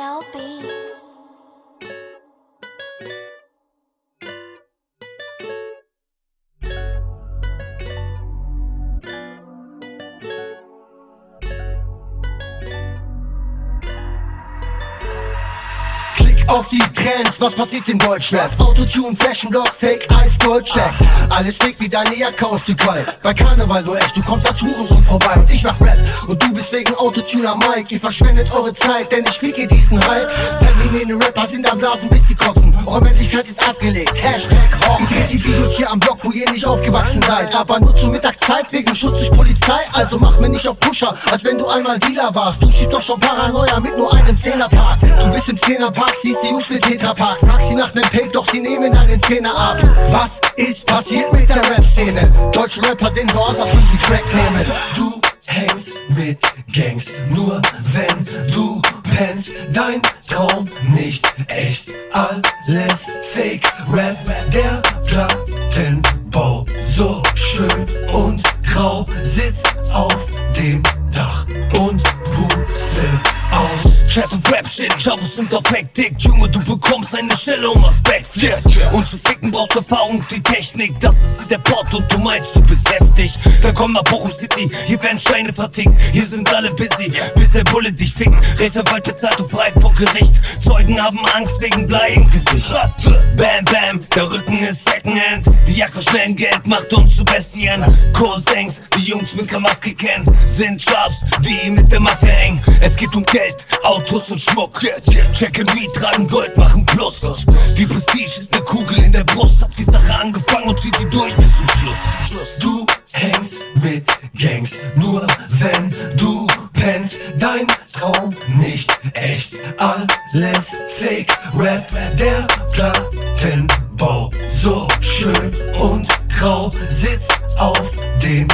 XL Beats. auf die Trends, was passiert in Deutschrap? Autotune, Fashionblock, Fake, Ice, Goldcheck Alles fake wie deine Jacke aus Dubai Bei Karneval nur echt, du kommst als Hurensohn vorbei Und ich mach Rap und du bist wegen Autotune am Mic Ihr verschwendet eure Zeit, denn ich ficke diesen Hype Feminine Rapper sind am Blasen bis sie kotzen. Eure Männlichkeit ist abgelegt, Hashtag Hawk Ich dreh die Videos hier am Block, wo ihr nicht aufgewachsen seid. Aber nur zur Mittagszeit wegen Schutz durch Polizei. Also mach mir nicht auf Pusher, als wenn du einmal Dealer warst. Du schiebst doch schon Paranoia mit nur einem Zehnerpark. Du bist im Zehnerpark, siehst die Jungs mit Tetrapack. Frag sie nach nem Take, doch sie nehmen einen Zehner ab. Was ist passiert mit der Rap-Szene? Deutsche Rapper sehen so aus, als würden sie Crack nehmen. Du Gangs, nur wenn du pennst Dein Traum nicht echt, alles Fake. Rap Der Plattenbau. So schön und grau. Sitzt auf dem Scheiß auf Rap-Shit, Chavos sind auf Hektik Junge, du bekommst eine Stelle um was Backflips. Und zu ficken brauchst du Erfahrung, die Technik Das ist der Port und du meinst, du bist heftig. Da komm nach Bochum City, hier werden Steine vertickt. Hier sind alle busy, bis der Bulle dich fickt. Rechtsanwalt bezahlt du frei vor Gericht. Zeugen haben Angst wegen Blei im Gesicht Bam, bam, der Rücken ist Secondhand Die Jagd nach schnellem Geld macht uns zu Bestien Cousins, die Jungs mit Kamaske kennen Sind Jobs, die mit der Mafia hängen Es geht um Geld, Autos und Schmuck. Check and Weed, tragen Gold, machen Plus. Die Prestige ist ne Kugel in der Brust. Hab die Sache angefangen und zieht sie durch bis zum Schluss. Du hängst mit Gangs, nur wenn du pennst. Dein Traum nicht echt, alles Fake Rap. Der Plattenbau so schön und grau sitzt auf dem